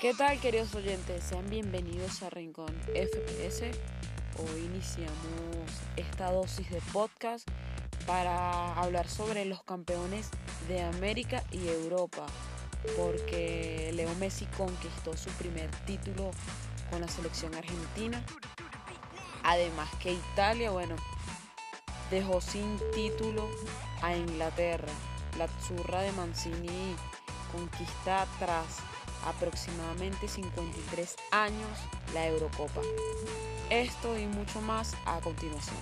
¿Qué tal queridos oyentes? Sean bienvenidos a Rincón FPS. Hoy iniciamos esta dosis de podcast para hablar sobre los campeones de América y Europa, porque Leo Messi conquistó su primer título con la selección argentina. Además que Italia, bueno, dejó sin título a Inglaterra. La zurra de Mancini conquista tras aproximadamente 53 años la Eurocopa. Esto y mucho más a continuación.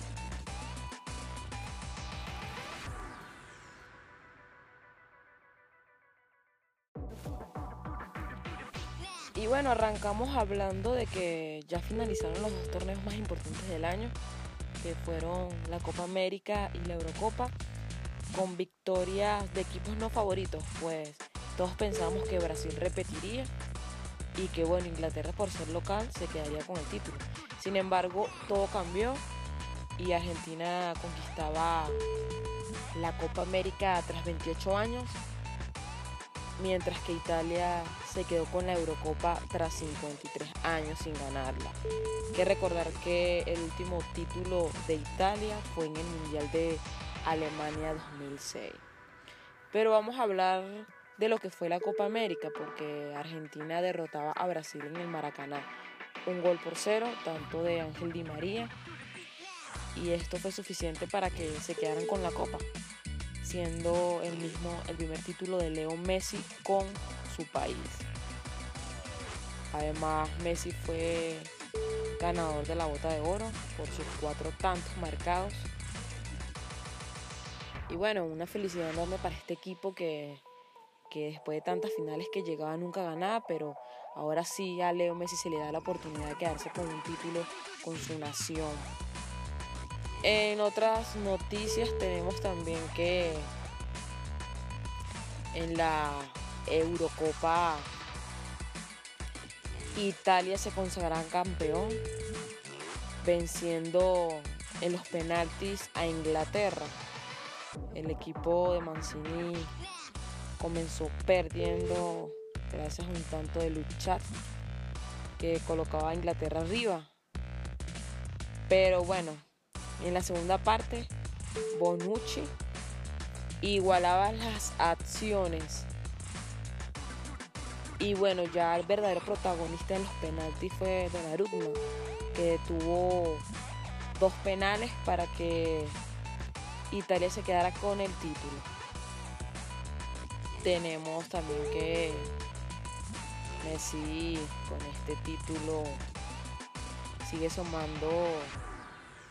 Y bueno, arrancamos hablando de que ya finalizaron los dos torneos más importantes del año, que fueron la Copa América y la Eurocopa, con victorias de equipos no favoritos, pues todos pensamos que Brasil repetiría y que bueno, Inglaterra por ser local se quedaría con el título. Sin embargo, todo cambió y Argentina conquistaba la Copa América tras 28 años, mientras que Italia se quedó con la Eurocopa tras 53 años sin ganarla. Hay que recordar que el último título de Italia fue en el Mundial de Alemania 2006. Pero vamos a hablar de lo que fue la Copa América, porque Argentina derrotaba a Brasil en el Maracaná. Un gol por cero, tanto de Ángel Di María, y esto fue suficiente para que se quedaran con la Copa, siendo el mismo el primer título de Leo Messi con su país. Además, Messi fue ganador de la bota de oro por sus cuatro tantos marcados. Y bueno, una felicidad enorme para este equipo que que después de tantas finales que llegaba nunca ganaba, pero ahora sí a Leo Messi se le da la oportunidad de quedarse con un título con su nación. En otras noticias tenemos también que en la Eurocopa Italia se consagrará campeón venciendo en los penaltis a Inglaterra. El equipo de Mancini comenzó perdiendo gracias a un tanto de luchar que colocaba a Inglaterra arriba. Pero bueno, en la segunda parte, Bonucci igualaba las acciones. Y bueno, ya el verdadero protagonista en los penaltis fue Donnarumma, que tuvo dos penales para que Italia se quedara con el título tenemos también que Messi con este título sigue sumando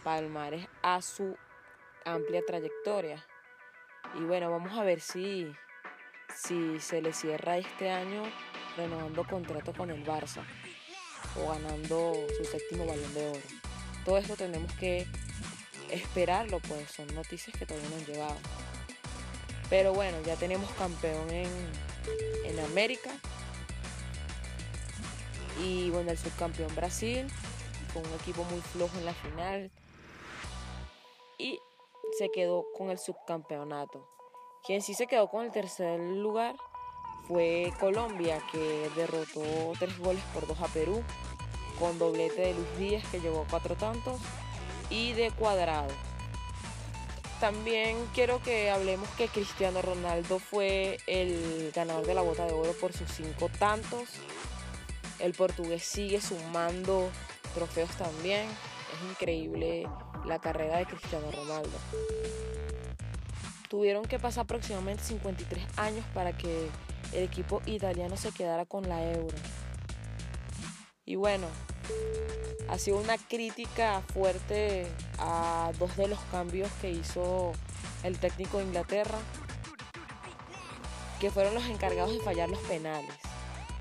palmares a su amplia trayectoria. Y bueno, vamos a ver si, si se le cierra este año renovando contrato con el Barça o ganando su séptimo balón de oro. Todo esto tenemos que esperarlo, pues son noticias que todavía no han llegado. Pero bueno, ya tenemos campeón en, América. Y bueno, el subcampeón Brasil, con un equipo muy flojo en la final. Y se quedó con el subcampeonato. Quien sí se quedó con el tercer lugar fue Colombia, que derrotó tres goles por dos a Perú, con doblete de Luis Díaz, que llevó cuatro tantos, y de Cuadrado. También quiero que hablemos que Cristiano Ronaldo fue el ganador de la bota de oro por sus cinco tantos. El portugués sigue sumando trofeos también. Es increíble la carrera de Cristiano Ronaldo. Tuvieron que pasar aproximadamente 53 años para que el equipo italiano se quedara con la euro. Y bueno, ha sido una crítica fuerte a dos de los cambios que hizo el técnico de Inglaterra, que fueron los encargados de fallar los penales,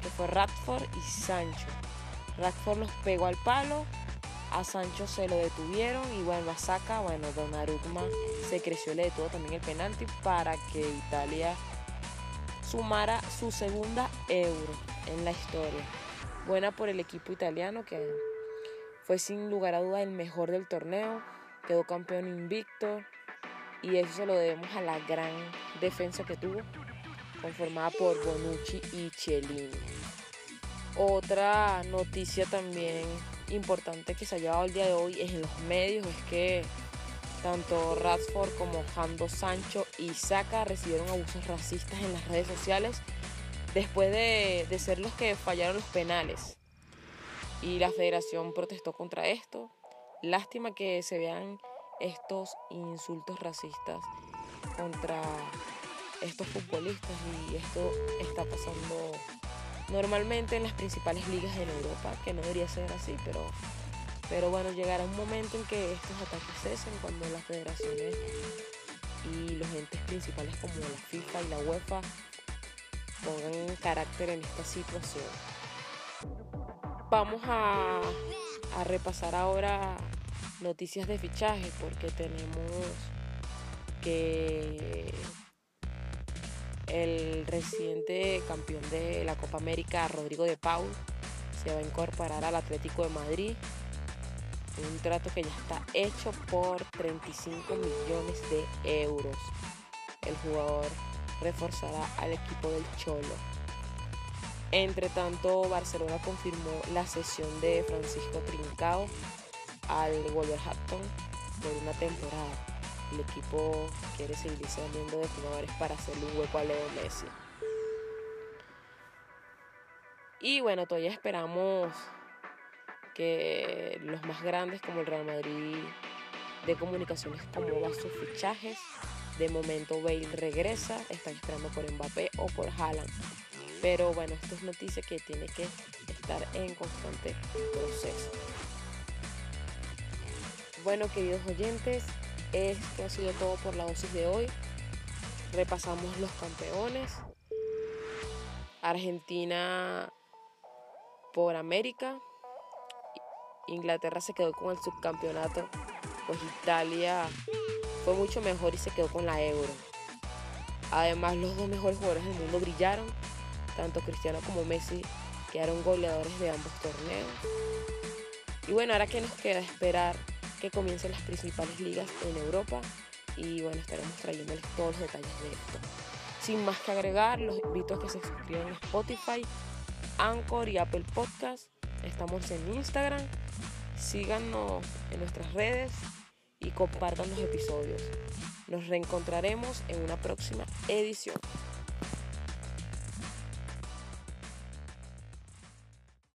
que fue Radford y Sancho. Radford los pegó al palo, a Sancho se lo detuvieron y bueno, a saca, bueno, Donnarumma se creció, le detuvo también el penalti para que Italia sumara su segunda euro en la historia. Buena por el equipo italiano que fue sin lugar a duda el mejor del torneo, quedó campeón invicto y eso se lo debemos a la gran defensa que tuvo, conformada por Bonucci y Cellini. Otra noticia también importante que se ha llevado el día de hoy es en los medios es que tanto Radford como Jando Sancho y Saka recibieron abusos racistas en las redes sociales después de, de ser los que fallaron los penales. Y la federación protestó contra esto. Lástima que se vean estos insultos racistas contra estos futbolistas y esto está pasando normalmente en las principales ligas en Europa, que no debería ser así, pero, pero bueno, llegará un momento en que estos ataques cesen cuando las federaciones y los entes principales como la FIFA y la UEFA pongan carácter en esta situación. Vamos a, repasar ahora noticias de fichaje porque tenemos que el reciente campeón de la Copa América, Rodrigo de Paul, se va a incorporar al Atlético de Madrid. Un trato que ya está hecho por 35 millones de euros. El jugador reforzará al equipo del Cholo. Entre tanto, Barcelona confirmó la cesión de Francisco Trincao al Wolverhampton por una temporada el equipo quiere seguir saliendo de jugadores para hacerle un hueco a Leo Messi. Y bueno, todavía esperamos que los más grandes como el Real Madrid de comunicaciones como va sus fichajes. De momento Bale regresa, están esperando por Mbappé o por Haaland. Pero bueno, esto es noticia que tiene que estar en constante proceso. Bueno, queridos oyentes, esto ha sido todo por la dosis de hoy. Repasamos los campeones. Argentina por América. Inglaterra se quedó con el subcampeonato. Pues Italia fue mucho mejor y se quedó con la Euro. Además, los dos mejores jugadores del mundo brillaron. Tanto Cristiano como Messi quedaron goleadores de ambos torneos. Y bueno, ahora que nos queda esperar que comiencen las principales ligas en Europa y bueno, estaremos trayéndoles todos los detalles de esto. Sin más que agregar, los invito a que se suscriban a Spotify, Anchor y Apple Podcast. Estamos en Instagram. Síganos en nuestras redes y compartan los episodios. Nos reencontraremos en una próxima edición.